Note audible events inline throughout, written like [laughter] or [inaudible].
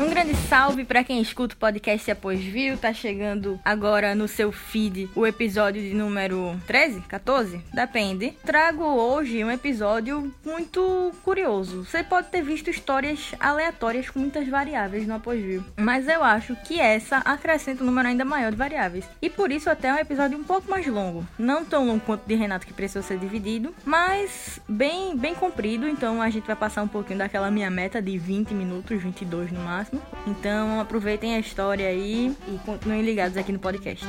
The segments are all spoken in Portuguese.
Um grande salve para quem escuta o podcast Após Viu. Tá chegando agora no seu feed o episódio de número 13, 14? Depende. Trago hoje um episódio muito curioso. Você pode ter visto histórias aleatórias com muitas variáveis no Após Viu, mas eu acho que essa acrescenta um número ainda maior de variáveis. E por isso até é um episódio um pouco mais longo. Não tão longo quanto de Renato que precisou ser dividido, mas bem, bem comprido. Então a gente vai passar um pouquinho daquela minha meta de 20 minutos, 22 no máximo máximo. Então aproveitem a história aí e continuem ligados aqui no podcast.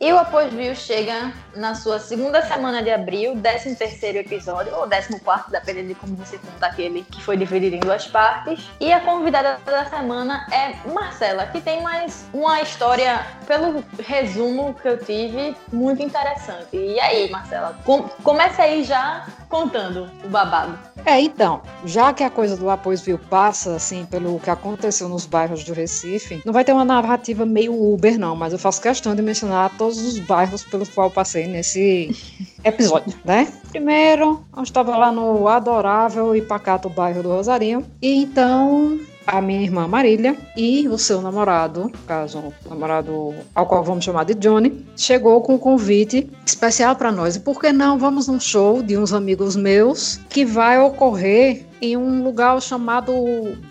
E o Após View chega na sua segunda semana de abril, 13 terceiro episódio, ou 14 quarto, dependendo de como você conta aquele que foi dividido em duas partes. E a convidada da semana é Marcela, que tem mais uma história, pelo resumo que eu tive, muito interessante. E aí, Marcela, com comece aí já contando o babado. É, então, já que a coisa do View passa, assim, pelo que aconteceu nos bairros do Recife, não vai ter uma narrativa meio Uber, não, mas eu faço questão de mencionar todos os bairros pelos quais eu passei nesse [laughs] episódio, né? Primeiro, eu estava lá no adorável e pacato bairro do Rosarinho, e então a minha irmã Marília e o seu namorado, caso o namorado ao qual vamos chamar de Johnny, chegou com um convite especial para nós. E por que não vamos num show de uns amigos meus que vai ocorrer em um lugar chamado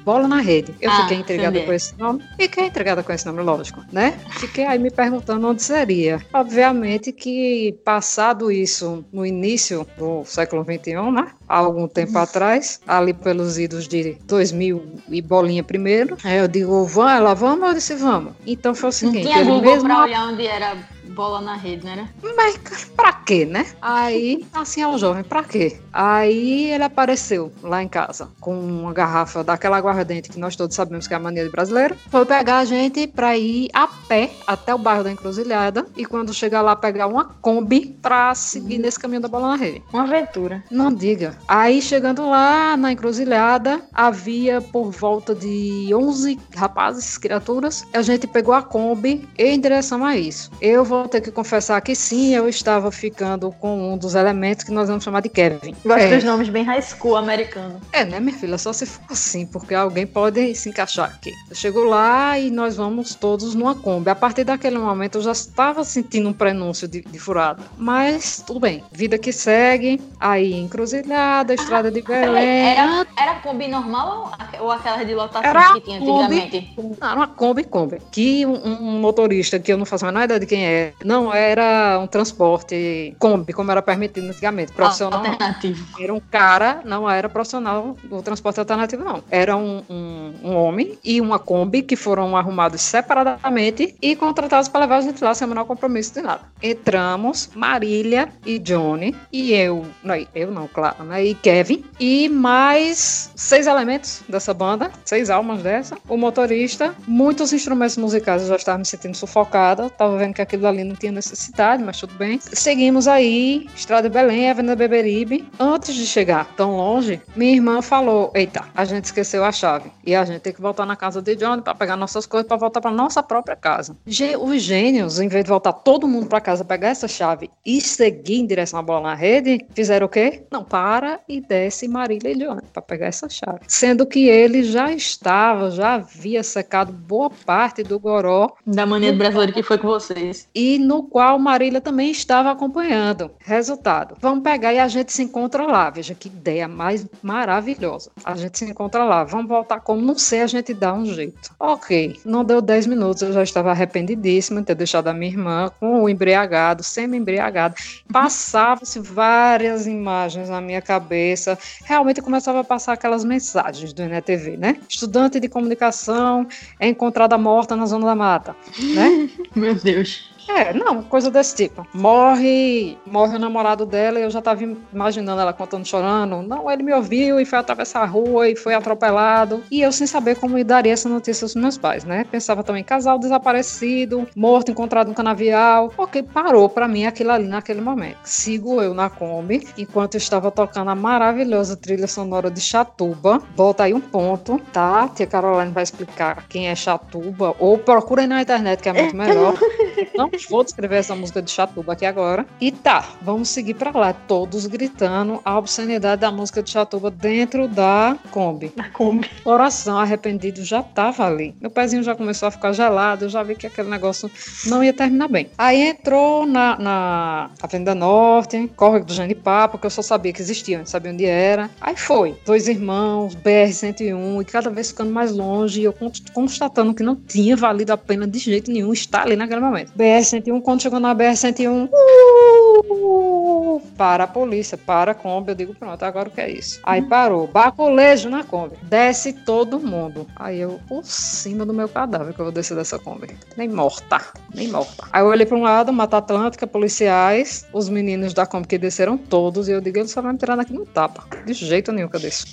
Bola na Rede. Eu ah, fiquei intrigada com esse nome. Fiquei intrigada com esse nome, lógico, né? Fiquei aí me perguntando onde seria. Obviamente que, passado isso no início do século XXI, né? Há algum tempo atrás, ali pelos idos de 2000 e bolinha primeiro, aí eu digo, vamos, ela vamos? Eu disse, vamos. Então foi o seguinte... Não tinha Google mesmo... pra olhar onde era bola na rede, né? Mas pra quê, né? Aí, assim, é o jovem, pra quê? Aí ele apareceu lá em casa com uma garrafa daquela aguardente que nós todos sabemos que é a mania de brasileiro. Foi pegar a gente pra ir a pé até o bairro da Encruzilhada e quando chegar lá pegar uma Kombi pra seguir nesse caminho da bola na rede. Uma aventura. Não diga. Aí chegando lá na Encruzilhada, havia por volta de 11 rapazes, criaturas. A gente pegou a Kombi em direção a isso. Eu vou ter que confessar que sim, eu estava ficando com um dos elementos que nós vamos chamar de Kevin. Gosto é. dos nomes bem high school americano. É, né, minha filha? Só se for assim, porque alguém pode se encaixar aqui. Eu chego lá e nós vamos todos numa Kombi. A partir daquele momento eu já estava sentindo um prenúncio de, de furada. Mas tudo bem, vida que segue. Aí, encruzilhada, estrada ah, de Belém. Era, era Kombi normal ou aquela de lotação era que tinha antigamente? Kombi, não, era uma Kombi Kombi. Que um, um motorista que eu não faço a menor ideia de quem é, não era um transporte Kombi, como era permitido antigamente, profissional. Alternativo. Era um cara, não era profissional do transporte alternativo, não. Era um, um, um homem e uma Kombi que foram arrumados separadamente e contratados para levar a gente lá sem o menor compromisso de nada. Entramos, Marília e Johnny, e eu, não, eu não, claro, né? E Kevin, e mais seis elementos dessa banda, seis almas dessa, o motorista, muitos instrumentos musicais, eu já estava me sentindo sufocada, estava vendo que aquilo ali não tinha necessidade, mas tudo bem. Seguimos aí, Estrada de Belém, Avenida Beberibe. Antes de chegar tão longe, minha irmã falou: Eita, a gente esqueceu a chave. E a gente tem que voltar na casa de Johnny para pegar nossas coisas, para voltar para nossa própria casa. Os gênios, em vez de voltar todo mundo para casa pegar essa chave e seguir em direção à bola na rede, fizeram o quê? Não, para e desce Marília e Johnny para pegar essa chave. Sendo que ele já estava, já havia secado boa parte do goró. Da maneira brasileira que foi com vocês. E no qual Marília também estava acompanhando. Resultado: vamos pegar e a gente se encontra lá. Veja que ideia mais maravilhosa. A gente se encontra lá. Vamos voltar como não sei, a gente dá um jeito. Ok, não deu 10 minutos, eu já estava arrependidíssima de ter deixado a minha irmã com o embriagado, semi-embriagado. Passava-se várias imagens na minha cabeça. Realmente começava a passar aquelas mensagens do NTV, né? Estudante de comunicação é encontrada morta na zona da mata, né? [laughs] Meu Deus. É, não, coisa desse tipo. Morre, morre o namorado dela e eu já tava imaginando ela contando chorando. Não, ele me ouviu e foi atravessar a rua e foi atropelado. E eu sem saber como daria essa notícia aos meus pais, né? Pensava também casal desaparecido, morto encontrado no canavial. Ok, parou para mim aquilo ali naquele momento. Sigo eu na Kombi enquanto estava tocando a maravilhosa trilha sonora de Chatuba. Bota aí um ponto, tá? Tia Caroline vai explicar quem é Chatuba ou procurem na internet que é muito melhor. [laughs] Não Vou descrever essa música de Chatuba aqui agora. E tá, vamos seguir pra lá. Todos gritando a obscenidade da música de Chatuba dentro da Kombi. Na Kombi. Coração arrependido já tava ali. Meu pezinho já começou a ficar gelado, eu já vi que aquele negócio não ia terminar bem. Aí entrou na, na Avenida Norte, Córrego do Genipapo, que eu só sabia que existia, não sabia onde era. Aí foi, dois irmãos, BR-101, e cada vez ficando mais longe, eu constatando que não tinha valido a pena de jeito nenhum estar ali naquele momento. BR-101, quando chegou na BR-101, uh, para a polícia, para a Kombi, eu digo, pronto, agora o que é isso? Aí parou, baculejo na Kombi, desce todo mundo. Aí eu, por cima do meu cadáver, que eu vou descer dessa Kombi. Nem morta, nem morta. Aí eu olhei para um lado, Mata Atlântica, policiais, os meninos da Kombi que desceram todos, e eu digo, eles só vão me tirar daqui no tapa. De jeito nenhum que eu desço.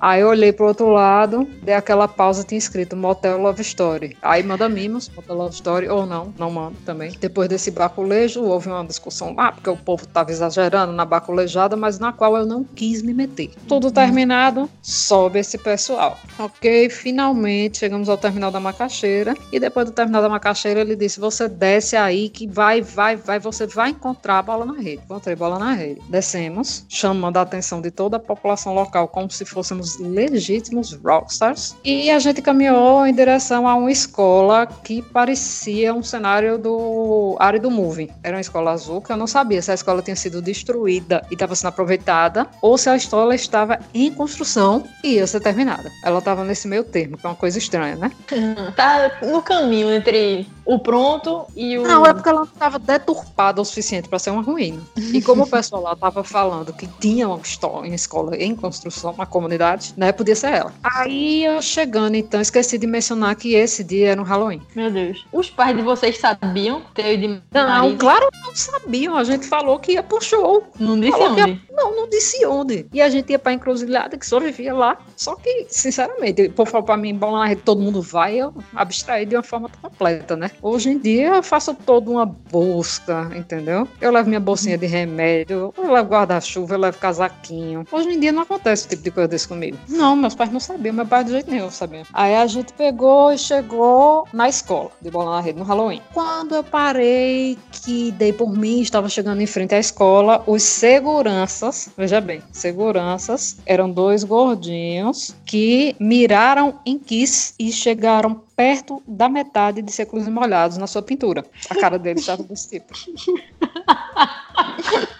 Aí eu olhei pro outro lado, dei aquela pausa, tinha escrito Motel Love Story. Aí manda mimos, Motel Love Story, ou não, não manda também. Depois desse baculejo, houve uma discussão lá, porque o povo tava exagerando na baculejada, mas na qual eu não quis me meter. Tudo terminado, sobe esse pessoal. Ok, finalmente chegamos ao terminal da macaxeira. E depois do terminal da macaxeira, ele disse: Você desce aí que vai, vai, vai, você vai encontrar a bola na rede. Encontrei bola na rede. Descemos, chamando a atenção de toda a população local como se fôssemos legítimos rockstars. E a gente caminhou em direção a uma escola que parecia um cenário do Árido Movie. Era uma escola azul que eu não sabia se a escola tinha sido destruída e estava sendo aproveitada ou se a escola estava em construção e ia ser terminada. Ela estava nesse meio termo, que é uma coisa estranha, né? tá no caminho entre o pronto e o. Não, é porque ela estava deturpada o suficiente para ser uma ruína. E como o pessoal lá estava falando que tinha uma escola em construção, uma comunidade, né? Podia ser ela. Aí eu chegando, então, esqueci de mencionar que esse dia era um Halloween. Meu Deus. Os pais de vocês sabiam ter de Não, marido? claro que não sabiam. A gente falou que ia pro show. Não disse falou onde? Ia... Não, não disse onde. E a gente ia pra encruzilhada, que só vivia lá. Só que, sinceramente, o povo falou pra mim, bom, lá todo mundo vai, eu abstraí de uma forma completa, né? Hoje em dia eu faço toda uma busca, entendeu? Eu levo minha bolsinha de remédio, eu levo guarda-chuva, eu levo casaquinho. Hoje em dia não acontece esse tipo de coisa desse comigo. Não, meus pais não sabiam, meu pai de jeito nenhum sabia. Aí a gente pegou e chegou na escola de bola na rede no Halloween. Quando eu parei, que dei por mim, estava chegando em frente à escola, os seguranças, veja bem, seguranças, eram dois gordinhos que miraram em Kiss e chegaram perto da metade de e molhados na sua pintura. A cara dele estava desse tipo. [laughs]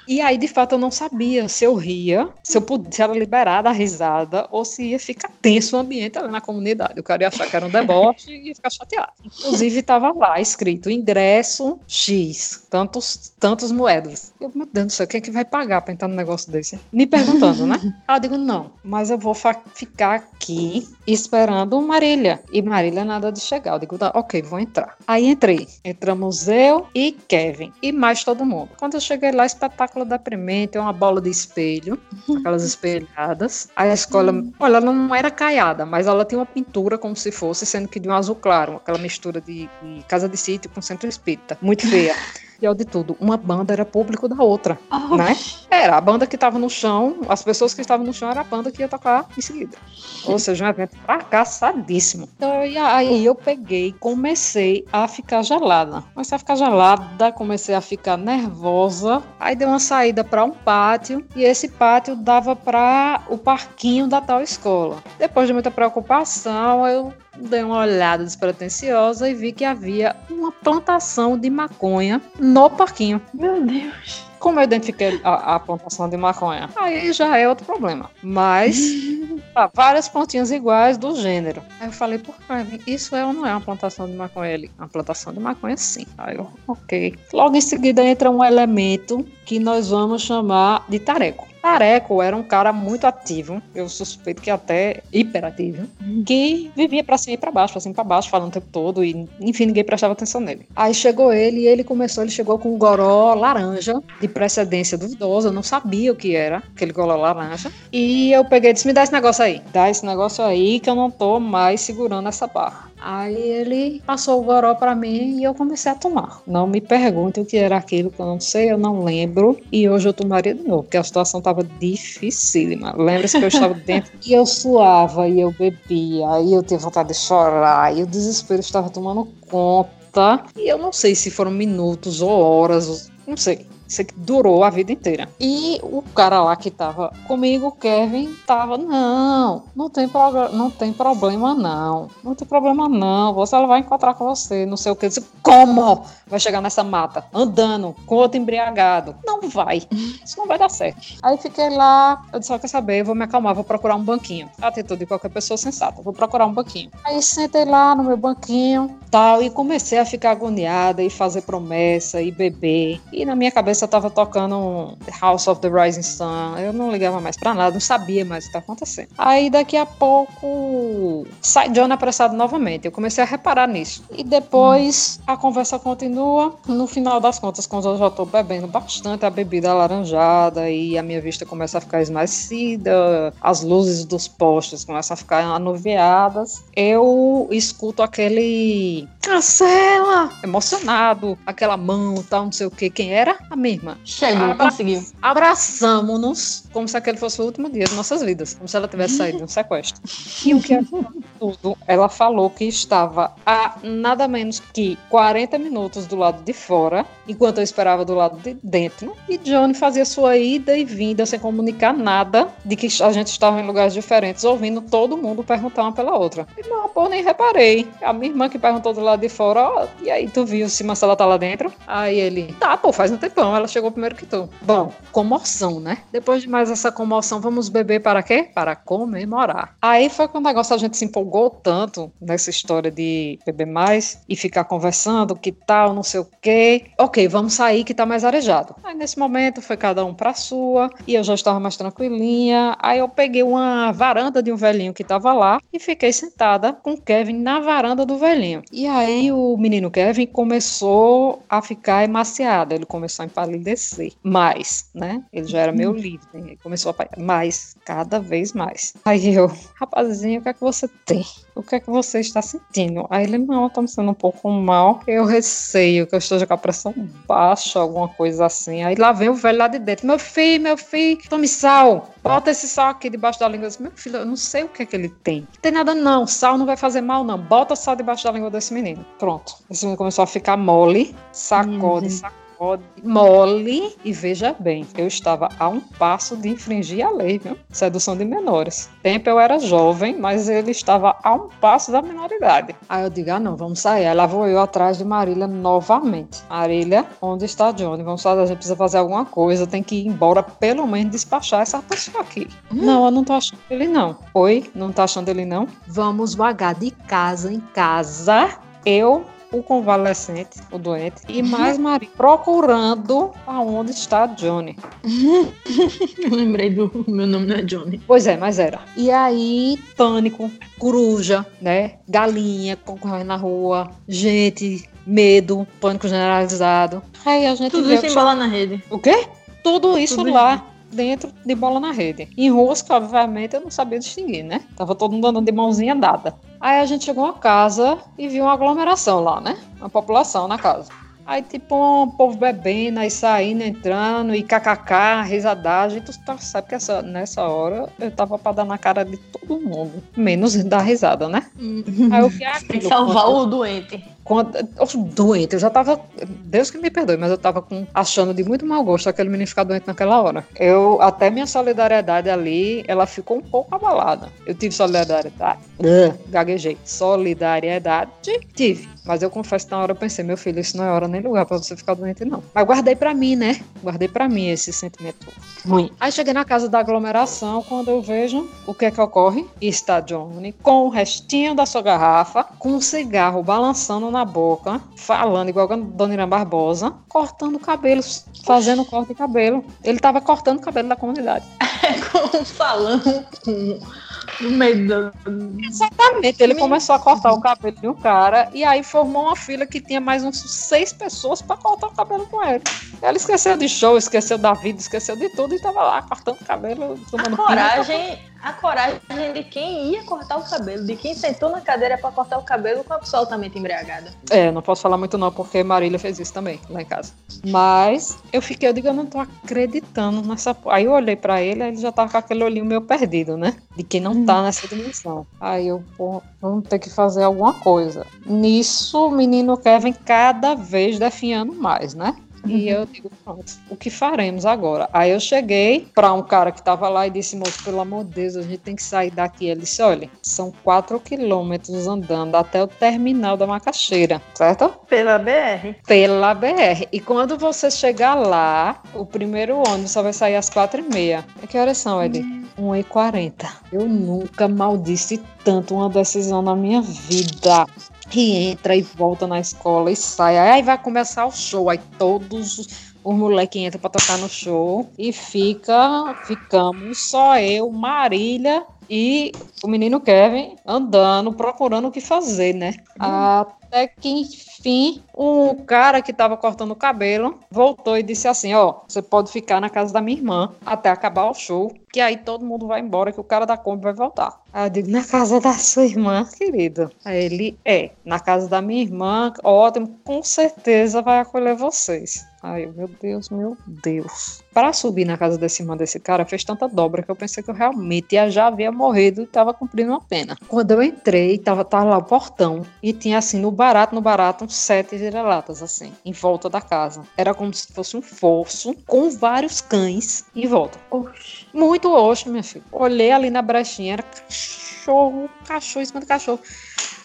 E aí, de fato, eu não sabia se eu ria, se eu podia, se era liberada a risada, ou se ia ficar tenso o ambiente ali na comunidade. O cara ia achar que era um deboche e ia ficar chateado. Inclusive, estava lá escrito ingresso X, tantos, tantos moedas. Eu, meu Deus do céu, quem é que vai pagar para entrar num negócio desse? Me perguntando, né? Aí eu digo, não, mas eu vou ficar aqui esperando Marília. E Marília nada de chegar. Eu digo, tá, ok, vou entrar. Aí entrei. Entramos eu e Kevin. E mais todo mundo. Quando eu cheguei lá, espetáculo deprimente, uma bola de espelho, aquelas espelhadas. A escola, olha, ela não era caiada, mas ela tinha uma pintura como se fosse, sendo que de um azul claro, aquela mistura de, de casa de sítio com centro espírita. Muito feia. Pior de tudo, uma banda era público da outra, oh. né? Era a banda que estava no chão, as pessoas que estavam no chão era a banda que ia tocar em seguida. Ou seja, um evento fracassadíssimo. Então, aí eu peguei, comecei a ficar gelada. Comecei a ficar gelada, comecei a ficar nervosa. Aí dei uma saída para um pátio e esse pátio dava para o parquinho da tal escola. Depois de muita preocupação, eu dei uma olhada despretensiosa e vi que havia uma plantação de maconha no parquinho. Meu Deus! Como eu identifiquei a, a plantação de maconha? Aí já é outro problema. Mas [laughs] tá, várias pontinhas iguais do gênero. Aí eu falei, por que isso é ou não é uma plantação de maconha ali? Uma plantação de maconha sim. Aí eu, ok. Logo em seguida entra um elemento que nós vamos chamar de tareco. Tareco era um cara muito ativo, eu suspeito que até hiperativo, que vivia para cima e para baixo, para cima e para baixo, falando o tempo todo e, enfim, ninguém prestava atenção nele. Aí chegou ele e ele começou, ele chegou com um goró laranja, de precedência duvidosa, eu não sabia o que era aquele goró laranja, e eu peguei e disse, me dá esse negócio aí, dá esse negócio aí que eu não tô mais segurando essa barra. Aí ele passou o goró para mim e eu comecei a tomar. Não me pergunte o que era aquilo que eu não sei, eu não lembro. E hoje eu tomaria de novo, porque a situação estava dificílima. Lembra-se que eu estava [laughs] dentro e eu suava e eu bebia, e eu tinha vontade de chorar, e o desespero estava tomando conta. E eu não sei se foram minutos ou horas, não sei. Isso que durou a vida inteira. E o cara lá que tava comigo, Kevin, tava, não, não tem, não tem problema não. Não tem problema não. Você ela vai encontrar com você, não sei o que. Eu disse, como? Vai chegar nessa mata, andando, com outro embriagado. Não vai. Isso não vai dar certo. Aí fiquei lá, eu disse, só quer saber, eu vou me acalmar, vou procurar um banquinho. Atitude de qualquer pessoa sensata, vou procurar um banquinho. Aí sentei lá no meu banquinho, tal, e comecei a ficar agoniada e fazer promessa e beber. E na minha cabeça eu tava tocando House of the Rising Sun. Eu não ligava mais pra nada, não sabia mais o que tá acontecendo. Aí daqui a pouco sai John apressado novamente. Eu comecei a reparar nisso. E depois a conversa continua. No final das contas, quando eu já tô bebendo bastante a bebida alaranjada e a minha vista começa a ficar esmaecida, as luzes dos postes começam a ficar anuviadas, eu escuto aquele Cancela! Emocionado, aquela mão, tal, não sei o que. Quem era? A mesma. Chegou, Abra conseguiu. Abraçamos-nos como se aquele fosse o último dia de nossas vidas, como se ela tivesse saído de um sequestro. E o que é tudo, ela falou que estava a nada menos que 40 minutos do lado de fora, enquanto eu esperava do lado de dentro, e Johnny fazia sua ida e vinda sem comunicar nada de que a gente estava em lugares diferentes, ouvindo todo mundo perguntar uma pela outra. E não, pô, nem reparei. A minha irmã que perguntou do lado de fora, ó, e aí tu viu se Marcela tá lá dentro? Aí ele, tá, pô, faz um tempão, ela chegou primeiro que tu. Bom, comoção, né? Depois de mais essa comoção, vamos beber para quê? Para comemorar. Aí foi quando o negócio a gente se empolgou tanto nessa história de beber mais e ficar conversando, que tal, não sei o quê. Ok, vamos sair que tá mais arejado. Aí nesse momento foi cada um pra sua e eu já estava mais tranquilinha. Aí eu peguei uma varanda de um velhinho que tava lá e fiquei sentada com o Kevin na varanda do velhinho. E aí o menino Kevin começou a ficar emaciado, ele começou a empalidecer mais, né? Ele já era meio livre, ele começou a mais, cada vez mais. Aí eu, rapazinho, o que é que você tem? O que é que você está sentindo? Aí ele, não, eu tô me sentindo um pouco mal. Eu receio que eu esteja com a pressão baixa, alguma coisa assim. Aí lá vem o velho lá de dentro. Meu filho, meu filho, tome sal. Bota esse sal aqui debaixo da língua. Eu disse, meu filho, eu não sei o que é que ele tem. Não tem nada não, sal não vai fazer mal não. Bota sal debaixo da língua desse menino. Pronto. Esse menino começou a ficar mole, sacode, sacode mole e veja bem, eu estava a um passo de infringir a lei, viu? Sedução de menores. Tempo eu era jovem, mas ele estava a um passo da menoridade. Aí eu digo, ah não, vamos sair. Aí lá vou eu atrás de Marília novamente. Marília, onde está Johnny? Vamos fazer, a gente precisa fazer alguma coisa, tem que ir embora, pelo menos despachar essa pessoa aqui. Hum. Não, eu não tô achando ele não. Oi, não tá achando ele não? Vamos vagar de casa em casa. Eu o convalescente, o doente, e mais Maria procurando aonde está Johnny. [laughs] Eu lembrei do meu nome não é Johnny. Pois é, mas era. E aí, pânico, coruja, né? Galinha concorrendo na rua, gente, medo, pânico generalizado. Aí a gente Tudo isso em bola na rede. O quê? Tudo isso Tudo lá. Isso dentro de bola na rede. Em rosca, obviamente, eu não sabia distinguir, né? Tava todo mundo andando de mãozinha dada. Aí a gente chegou a casa e viu uma aglomeração lá, né? Uma população na casa. Aí, tipo, um povo bebendo, aí saindo, entrando, e kkk, risadagem. Tu tá, sabe que essa, nessa hora eu tava pra dar na cara de todo mundo. Menos dar risada, né? Uhum. aí o que é Tem que salvar quando... o doente. Quando, doente, eu já tava. Deus que me perdoe, mas eu tava com, achando de muito mau gosto aquele menino ficar doente naquela hora. Eu, até minha solidariedade ali, ela ficou um pouco abalada. Eu tive solidariedade. Uh, gaguejei. Solidariedade, tive. Mas eu confesso que na hora eu pensei, meu filho, isso não é hora nem lugar pra você ficar doente, não. Mas guardei pra mim, né? Guardei pra mim esse sentimento ruim. Aí cheguei na casa da aglomeração, quando eu vejo o que é que ocorre, está Johnny com o restinho da sua garrafa, com um cigarro balançando na boca, falando igual a Dona Irã Barbosa, cortando cabelos, fazendo corte de cabelo. Ele tava cortando o cabelo da comunidade. [laughs] com falando com no meio do... Exatamente, ele começou a cortar o cabelo de um cara e aí formou uma fila que tinha mais uns seis pessoas para cortar o cabelo com ele. Ela esqueceu de show, esqueceu da vida, esqueceu de tudo e tava lá cortando o cabelo, tomando a coragem, a coragem de quem ia cortar o cabelo, de quem sentou na cadeira para cortar o cabelo com absolutamente embriagada. É, não posso falar muito não, porque Marília fez isso também lá em casa. Mas eu fiquei, eu digo, eu não tô acreditando nessa. Aí eu olhei para ele, ele já tava com aquele olhinho meio perdido, né? De quem não tá nessa dimensão. Aí eu, pô, vamos ter que fazer alguma coisa. Nisso, o menino Kevin cada vez definhando mais, né? E eu digo, pronto, o que faremos agora? Aí eu cheguei para um cara que estava lá e disse, moço, pelo amor de Deus, a gente tem que sair daqui. Ele disse, olha, são quatro quilômetros andando até o terminal da macaxeira, certo? Pela BR. Pela BR. E quando você chegar lá, o primeiro ônibus só vai sair às quatro e meia. E que horas são, Ed? 1h40. Eu nunca maldisse tanto uma decisão na minha vida que entra e volta na escola e sai. Aí vai começar o show. Aí todos os moleques entram pra tocar no show e fica, ficamos só eu, Marília e o menino Kevin andando, procurando o que fazer, né? Até que, enfim, o cara que tava cortando o cabelo voltou e disse assim: Ó, você pode ficar na casa da minha irmã até acabar o show, que aí todo mundo vai embora, que o cara da Kombi vai voltar. Aí eu digo: Na casa da sua irmã, querido? Aí ele: É, na casa da minha irmã, ótimo, com certeza vai acolher vocês. Ai, meu Deus, meu Deus. Para subir na casa desse irmão desse cara, fez tanta dobra que eu pensei que eu realmente já havia morrido e estava cumprindo uma pena. Quando eu entrei, tava, tava lá o portão e tinha assim, no barato, no barato, uns sete vira-latas, assim, em volta da casa. Era como se fosse um fosso com vários cães em volta. Oxi. Muito oxo, minha filha. Olhei ali na brechinha, era cachorro, cachorro em cima do cachorro.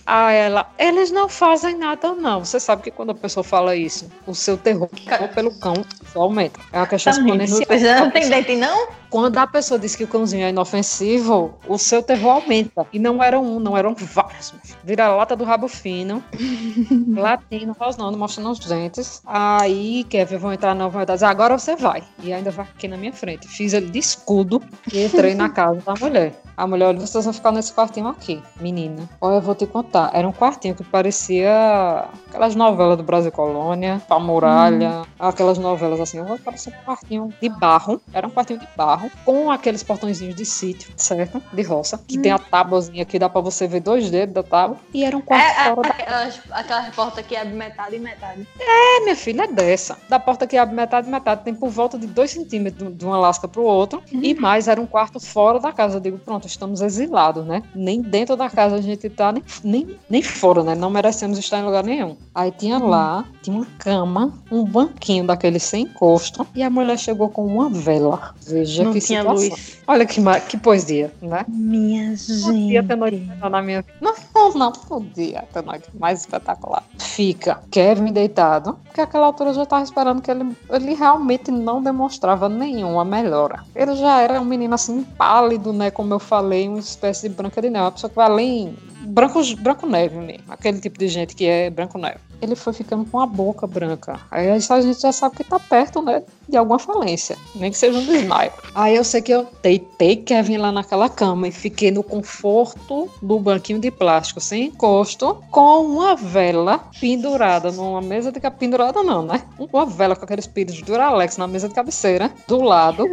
Ah, ela, eles não fazem nada, não. Você sabe que quando a pessoa fala isso, o seu terror pelo cão só aumenta. É uma questão exponencial. Você não tem dente, não? Quando a pessoa diz que o cãozinho é inofensivo, o seu terror aumenta. E não eram um, não eram vários. Vira a lata do rabo fino, [laughs] latino, rosnando, mostrando os dentes. Aí, Kevin, vão entrar na dizer, agora você vai. E ainda vai aqui na minha frente. Fiz ele de escudo e entrei na casa da mulher. A mulher olha, vocês vão ficar nesse quartinho aqui, menina. Olha, eu vou te contar. Era um quartinho que parecia aquelas novelas do Brasil Colônia, Pamuralha, hum. aquelas novelas assim. Eu vou parecer um quartinho de barro. Era um quartinho de barro, com aqueles portõezinhos de sítio, certo? De roça. Que hum. tem a tábuazinha que dá pra você ver dois dedos da tábua. E era um quarto é, fora aquelas, da... aquelas portas que abre metade e metade. É, minha filha, é dessa. Da porta que abre metade e metade. Tem por volta de dois centímetros de uma lasca pro outro. Hum. E mais, era um quarto fora da casa. Eu digo, pronto estamos exilados, né? Nem dentro da casa a gente tá, nem, nem, nem fora, né? Não merecemos estar em lugar nenhum. Aí tinha lá, tinha uma cama, um banquinho daquele sem encosto, e a mulher chegou com uma vela. Veja Não que tinha situação. luz. Olha que, que poesia, né? Minha Podia ter noite na minha vida. Não, não, não podia ter noite mais espetacular. Fica Kevin deitado, porque aquela altura eu já estava esperando que ele, ele realmente não demonstrava nenhuma melhora. Ele já era um menino assim pálido, né? Como eu falei, uma espécie de branca de neve, uma pessoa que vai além branco, branco neve mesmo, aquele tipo de gente que é branco neve. Ele foi ficando com a boca branca. Aí a gente já sabe que tá perto, né, de alguma falência, nem que seja um desmaio. Aí eu sei que eu deitei Kevin lá naquela cama e fiquei no conforto do banquinho de plástico sem encosto, com uma vela pendurada numa mesa de pendurada não, né? Uma vela com aqueles pires de Duralex na mesa de cabeceira, do lado,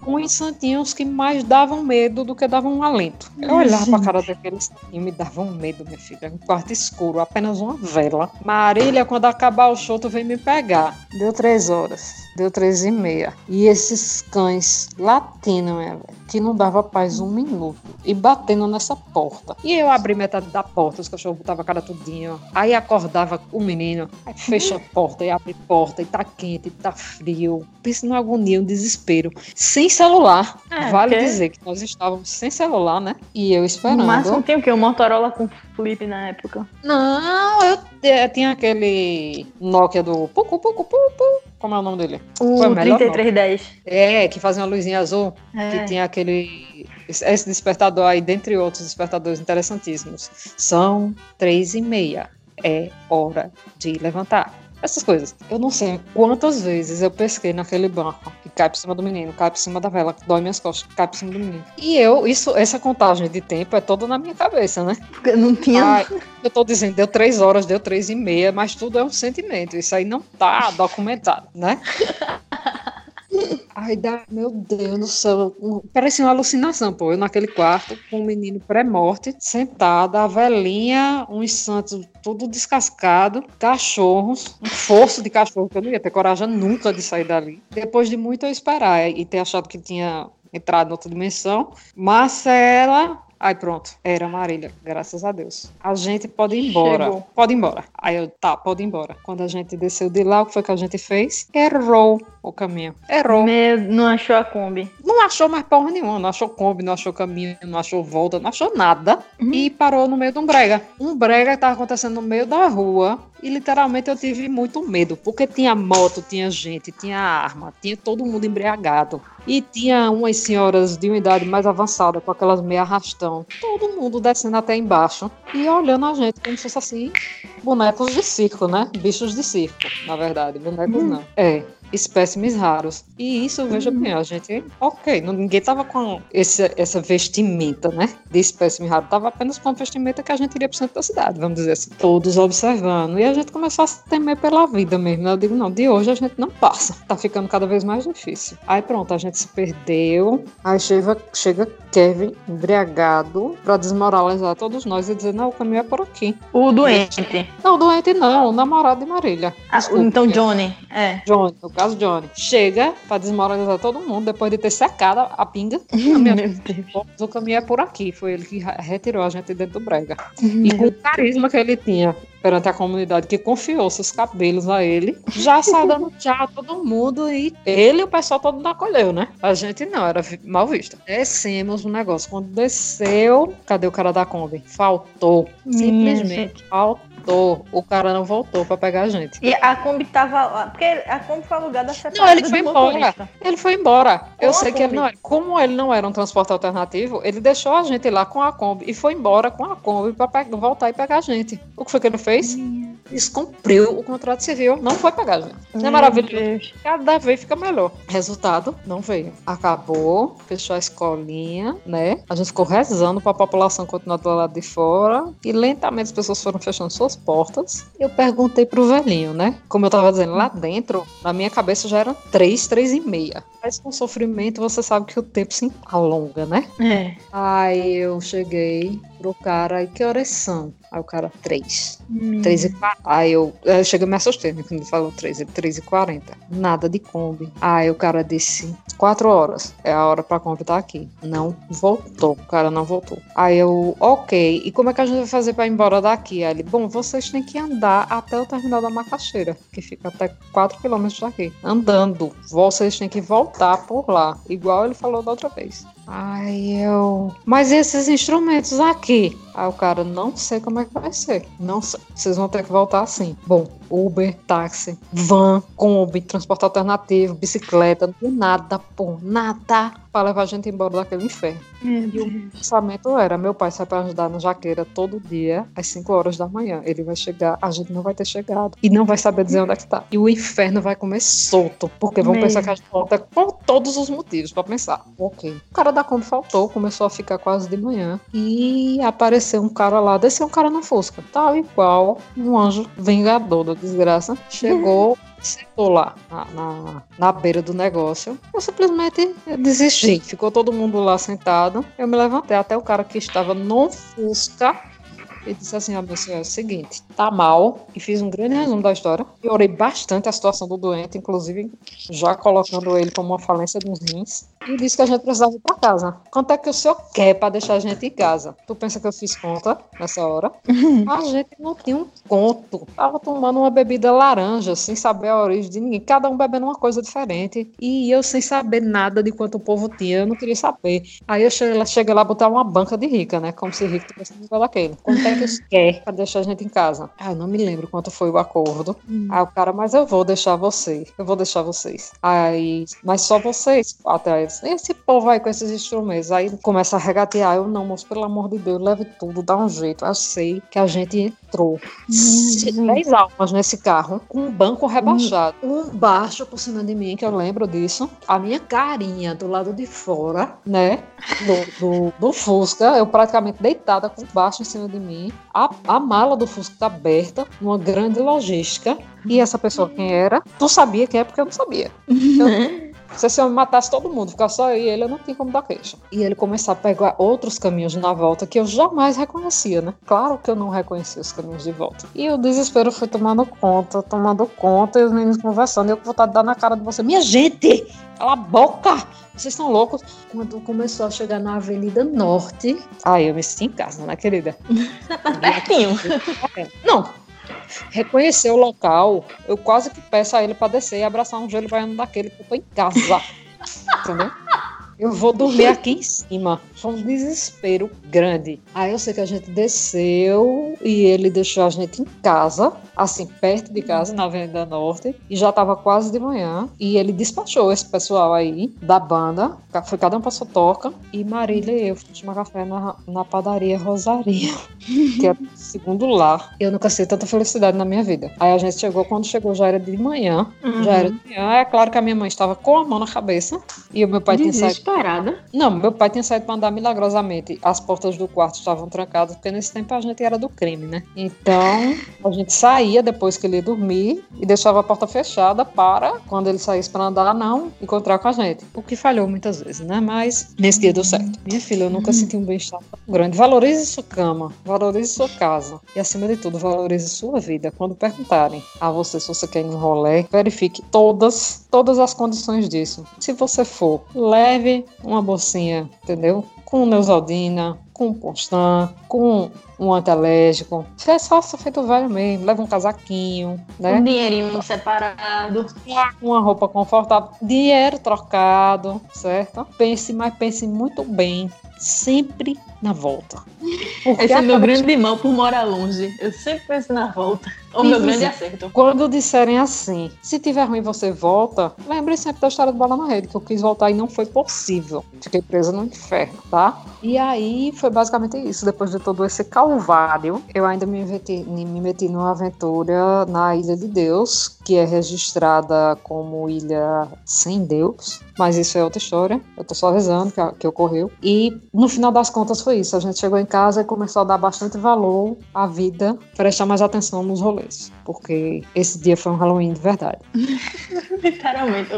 com insantinhos que mais davam medo do que davam um alento. Eu olhava pra cara daqueles e me dava um medo, minha filha. Um quarto escuro, apenas uma vela. Marília, quando acabar o show, tu vem me pegar. Deu três horas. Deu três e meia. E esses cães latindo, minha velho, que não dava paz um minuto. E batendo nessa porta. E eu abri metade da porta, os cachorros botavam a cara tudinho. Aí acordava o menino, aí fecha a porta e abre a porta, e tá quente, e tá frio. Pensa numa agonia, um desespero. Sem celular. É, vale porque- dizer que nós estávamos sem celular, né? E eu esperando. No máximo tem o quê? Um Motorola com flip na época. Não, eu, eu tinha aquele Nokia do Pucu, Pucu, Pucu. Como é o nome dele? O Foi o melhor 3310. É, que fazia uma luzinha azul. É. Que tinha aquele. Esse despertador aí, dentre outros despertadores interessantíssimos. São três e meia. É hora de levantar. Essas coisas. Eu não sei quantas vezes eu pesquei naquele banco que cai por cima do menino, cai por cima da vela, que dói minhas costas, que cai por cima do menino. E eu, isso, essa contagem de tempo é toda na minha cabeça, né? Porque não tinha. Ai, eu tô dizendo, deu três horas, deu três e meia, mas tudo é um sentimento. Isso aí não tá documentado, né? [laughs] Ai, dá, meu Deus do céu. Parecia uma alucinação, pô. Eu naquele quarto com um menino pré-morte, sentada, a velhinha, uns santos tudo descascado, cachorros, um forço de cachorro que eu não ia ter coragem nunca de sair dali. Depois de muito eu esperar e ter achado que tinha entrado em outra dimensão, Marcela Aí pronto, era Marília, graças a Deus. A gente pode ir embora. Chegou. Pode ir embora. Aí eu, tá, pode ir embora. Quando a gente desceu de lá, o que foi que a gente fez? Errou o caminho. Errou. Meu, não achou a Kombi. Não achou mais porra nenhuma. Não achou Kombi, não achou caminho, não achou volta, não achou nada. Uhum. E parou no meio de um brega. Um brega que tava acontecendo no meio da rua. E literalmente eu tive muito medo, porque tinha moto, tinha gente, tinha arma, tinha todo mundo embriagado. E tinha umas senhoras de uma idade mais avançada, com aquelas meia arrastão. Todo mundo descendo até embaixo e olhando a gente como se fosse assim, bonecos de circo, né? Bichos de circo, na verdade. Bonecos hum. não. É espécimes raros. E isso, veja bem, a gente, ok, ninguém tava com esse, essa vestimenta, né, de espécime raro, tava apenas com a vestimenta que a gente iria pro centro da cidade, vamos dizer assim, todos observando. E a gente começou a temer pela vida mesmo. Né? Eu digo, não, de hoje a gente não passa, tá ficando cada vez mais difícil. Aí pronto, a gente se perdeu, aí chega, chega Kevin embriagado pra desmoralizar todos nós e dizer, não, o caminho é por aqui. O doente. Não, o doente não, o namorado de Marília. Ah, então Johnny, é. Johnny, caso Johnny, chega para desmoralizar todo mundo depois de ter secado a pinga. [laughs] o caminho é por aqui. Foi ele que retirou a gente dentro do brega. E com o carisma que ele tinha perante a comunidade que confiou seus cabelos a ele, já saiu dando [laughs] tchau a todo mundo e ele e o pessoal todo não acolheu, né? A gente não, era mal vista. Descemos o negócio. Quando desceu, cadê o cara da Kombi? Faltou. Simplesmente faltou voltou. O cara não voltou pra pegar a gente. E a Kombi tava. Porque a Kombi foi alugada separada. Não, ele foi embora. Ele foi embora. Eu sei que ele não era. Como ele não era um transporte alternativo, ele deixou a gente lá com a Kombi e foi embora com a Kombi pra pegar, voltar e pegar a gente. O que foi que ele fez? Hum. Descumpriu o contrato civil. Não foi pegar a gente. Não é maravilhoso? Cada vez fica melhor. Resultado, não veio. Acabou, fechou a escolinha, né? A gente ficou rezando pra população continuar do lado de fora. E lentamente as pessoas foram fechando suas portas. Eu perguntei pro velhinho, né? Como eu tava dizendo, lá dentro, na minha cabeça já eram três, três e meia. Mas com sofrimento, você sabe que o tempo se alonga, né? É. Aí eu cheguei pro cara, e que horas são? Aí o cara, três. Hum. Três e quarenta. Aí eu, eu cheguei me assustei, né? Quando ele falou três, ele, três e quarenta. Nada de Kombi. Aí o cara disse, quatro horas. É a hora pra Kombi estar tá aqui. Não voltou. O cara não voltou. Aí eu, ok. E como é que a gente vai fazer pra ir embora daqui? Aí ele, bom, vocês têm que andar até o terminal da Macaxeira, que fica até quatro quilômetros daqui. Andando. Vocês têm que voltar por lá. Igual ele falou da outra vez. Aí eu. Mas esses instrumentos aqui? Aí o cara, não sei como é que vai ser. Não sei. Vocês vão ter que voltar assim. Bom, Uber, táxi, van, Kombi, transporte alternativo, bicicleta, não nada, pô, nada para levar a gente embora daquele inferno. E o pensamento era: meu pai sai para ajudar na jaqueira todo dia, às 5 horas da manhã. Ele vai chegar, a gente não vai ter chegado e não vai saber dizer onde é que tá. E o inferno vai comer solto, porque vão pensar que a gente volta com todos os motivos para pensar. Ok. O cara da Kombi faltou, começou a ficar quase de manhã e apareceu um cara lá, desceu um cara na Fusca, tal e qual um anjo vingador da desgraça. Chegou sentou lá na, na, na, beira do negócio. Eu simplesmente desisti. Ficou todo mundo lá sentado. Eu me levantei até o cara que estava no Fusca e disse assim: ó, meu senhor, é o seguinte, tá mal. E fiz um grande resumo da história. E orei bastante a situação do doente, inclusive já colocando ele como uma falência dos rins. E disse que a gente precisava ir pra casa. Quanto é que o senhor quer pra deixar a gente em casa? Tu pensa que eu fiz conta nessa hora? a gente não tinha um conto. Tava tomando uma bebida laranja, sem saber a origem de ninguém. Cada um bebendo uma coisa diferente. E eu sem saber nada de quanto o povo tinha, eu não queria saber. Aí eu cheguei lá, cheguei lá botar uma banca de rica, né? Como se rico tivesse um daquele. Quanto é que você [laughs] quer pra deixar a gente em casa? Ah, eu não me lembro quanto foi o acordo. Hum. Aí o cara, mas eu vou deixar vocês. Eu vou deixar vocês. Aí, mas só vocês. Até esse povo aí com esses instrumentos. Aí começa a regatear. Eu não, moço, pelo amor de Deus, leve tudo, dá um jeito. Eu sei que a gente entrou. Dez almas nesse carro, com um banco rebaixado. Um, um baixo por cima de mim, que eu lembro disso. A minha carinha do lado de fora, né? Do, do, do Fusca, eu praticamente deitada com baixo em cima de mim. A, a mala do Fusca tá aberta, uma grande logística. E essa pessoa quem era? Tu sabia quem é porque eu não sabia. [laughs] Eu, Se esse homem matasse todo mundo, ficar só eu e ele, eu não tinha como dar queixa. E ele começou a pegar outros caminhos na volta que eu jamais reconhecia, né? Claro que eu não reconhecia os caminhos de volta. E o desespero foi tomando conta, tomando conta, e os meninos conversando, e eu com vontade de dar na cara de você. Minha gente, cala a boca! Vocês estão loucos? Quando começou a chegar na Avenida Norte, aí eu me senti em casa, né, querida? Pertinho. [laughs] Não, [laughs] reconhecer o local, eu quase que peço a ele para descer e abraçar um gelo baiano daquele que eu tô em casa. [laughs] Entendeu? Eu vou dormir aqui em cima. Foi um desespero grande. Aí eu sei que a gente desceu e ele deixou a gente em casa, assim, perto de casa, na Avenida Norte, e já tava quase de manhã. E ele despachou esse pessoal aí da banda. Foi cada um pra sua toca. E Marília e eu fomos tomar café na, na padaria Rosaria, [laughs] que é o segundo lar. Eu nunca sei tanta felicidade na minha vida. Aí a gente chegou, quando chegou já era de manhã. Já era de manhã. É claro que a minha mãe estava com a mão na cabeça. E o meu pai tinha saído. Desesperada. Não, meu pai tinha saído pra andar milagrosamente. As portas do quarto estavam trancadas, porque nesse tempo a gente era do crime, né? Então, a gente saía depois que ele ia dormir e deixava a porta fechada para, quando ele saísse para andar, não encontrar com a gente. O que falhou muitas vezes, né? Mas nesse dia deu certo. Minha filha, eu nunca senti um bem-estar tão grande. Valorize sua cama, valorize sua casa e, acima de tudo, valorize sua vida. Quando perguntarem a você se você quer ir no rolê, verifique todas, todas as condições disso. Se você for, leve uma bolsinha, entendeu? Com Neusaldina, com Constan, com um antialérgico. É só feito velho mesmo. Leva um casaquinho, né? Um dinheirinho separado. Uma roupa confortável. Dinheiro trocado, certo? Pense, mas pense muito bem. Sempre na volta. Porque Esse é meu grande mal por morar longe. Eu sempre penso na volta. O meu grande acerto. Quando disserem assim, se tiver ruim você volta, lembre sempre da história do Bola na Rede, que eu quis voltar e não foi possível. Fiquei presa no inferno, tá? E aí foi basicamente isso. Depois de todo esse calvário, eu ainda me meti, me meti numa aventura na Ilha de Deus, que é registrada como Ilha Sem Deus. Mas isso é outra história. Eu tô só rezando que, que ocorreu. E no final das contas foi isso. A gente chegou em casa e começou a dar bastante valor à vida, prestar mais atenção nos rolês. always. Porque esse dia foi um Halloween de verdade. [laughs] Literalmente.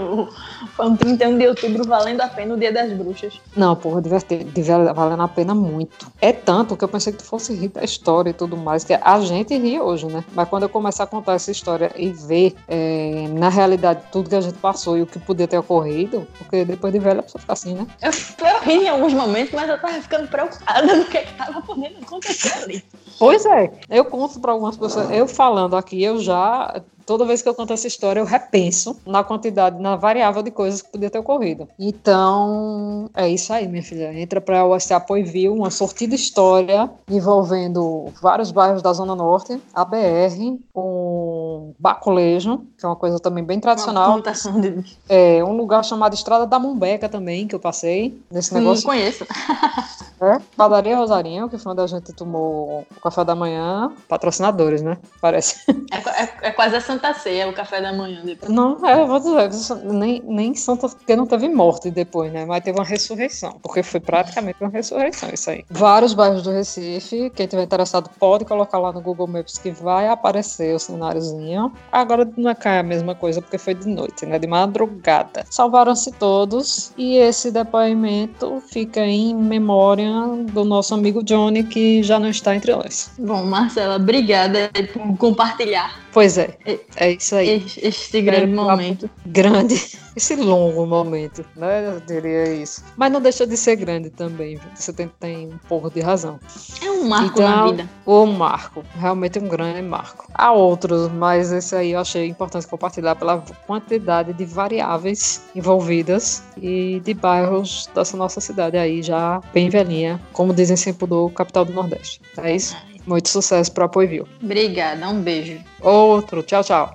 Foi um 31 de outubro valendo a pena o Dia das Bruxas. Não, porra, divertido, valendo a pena muito. É tanto que eu pensei que tu fosse rir da história e tudo mais, que a gente ri hoje, né? Mas quando eu começar a contar essa história e ver, é, na realidade, tudo que a gente passou e o que podia ter ocorrido, porque depois de velha a pessoa fica assim, né? Eu, eu ri em alguns momentos, mas eu tava ficando preocupada [laughs] no que, que tava podendo acontecer ali. Pois é, eu conto para algumas pessoas, eu falando aqui, eu já, toda vez que eu conto essa história, eu repenso na quantidade, na variável de coisas que podia ter ocorrido. Então, é isso aí, minha filha. Entra para o SA Apoio uma sortida história envolvendo vários bairros da Zona Norte, a BR, um baculejo, que é uma coisa também bem Uma tradicional. plantação de... É, um lugar chamado Estrada da Mumbeca também, que eu passei nesse Não negócio. conheço. [laughs] É, Padaria Rosarinho, que foi onde a gente tomou o café da manhã. Patrocinadores, né? Parece. É, é- é quase a Santa Ceia, o café da manhã. Depois. Não, é, eu vou dizer, nem, nem santa, porque não teve morte depois, né? Mas teve uma ressurreição, porque foi praticamente uma ressurreição isso aí. Vários bairros do Recife, quem tiver interessado pode colocar lá no Google Maps que vai aparecer o cenáriozinho. Agora não é cá a mesma coisa, porque foi de noite, né? De madrugada. Salvaram-se todos e esse depoimento fica em memória do nosso amigo Johnny, que já não está entre nós. Bom, Marcela, obrigada por compartilhar Pois é, é isso aí. este, grande Quero momento. grande, [laughs] esse longo momento, né? Eu diria isso. Mas não deixa de ser grande também, você tem, tem um pouco de razão. É um marco Então, na vida. O marco, realmente um grande marco. Há outros, mas esse aí eu achei importante compartilhar pela quantidade de variáveis envolvidas e de bairros dessa nossa cidade aí, já bem velhinha, como dizem sempre do capital do Nordeste. É isso? Muito sucesso para Apoio Viu. Obrigada, um beijo. Outro, tchau, tchau.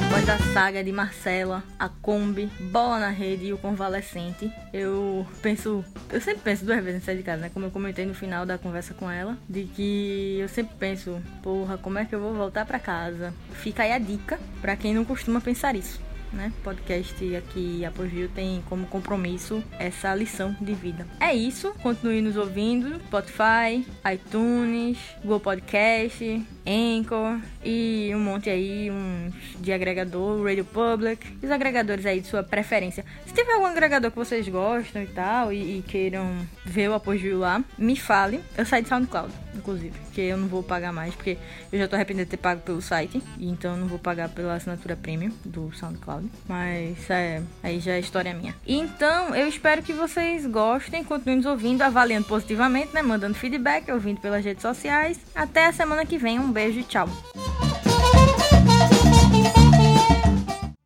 Depois da saga de Marcela, a Kombi, Bola na Rede e o Convalescente, eu penso. Eu sempre penso duas vezes em sair de casa, né? Como eu comentei no final da conversa com ela, de que eu sempre penso, porra, como é que eu vou voltar pra casa? Fica aí a dica pra quem não costuma pensar isso. Né? Podcast aqui Apogeu tem como compromisso essa lição de vida. É isso, continue nos ouvindo, Spotify, iTunes, Google Podcast, Anchor e um monte aí um de agregador, Radio Public, os agregadores aí de sua preferência. Se tiver algum agregador que vocês gostam e tal e, e queiram ver o apoio lá, me fale. Eu saí de SoundCloud, inclusive, que eu não vou pagar mais porque eu já tô arrependido de ter pago pelo site, então eu não vou pagar pela assinatura premium do SoundCloud, mas é, aí já é história minha. Então, eu espero que vocês gostem, continuem nos ouvindo, avaliando positivamente, né, mandando feedback, ouvindo pelas redes sociais. Até a semana que vem. Um beijo e tchau.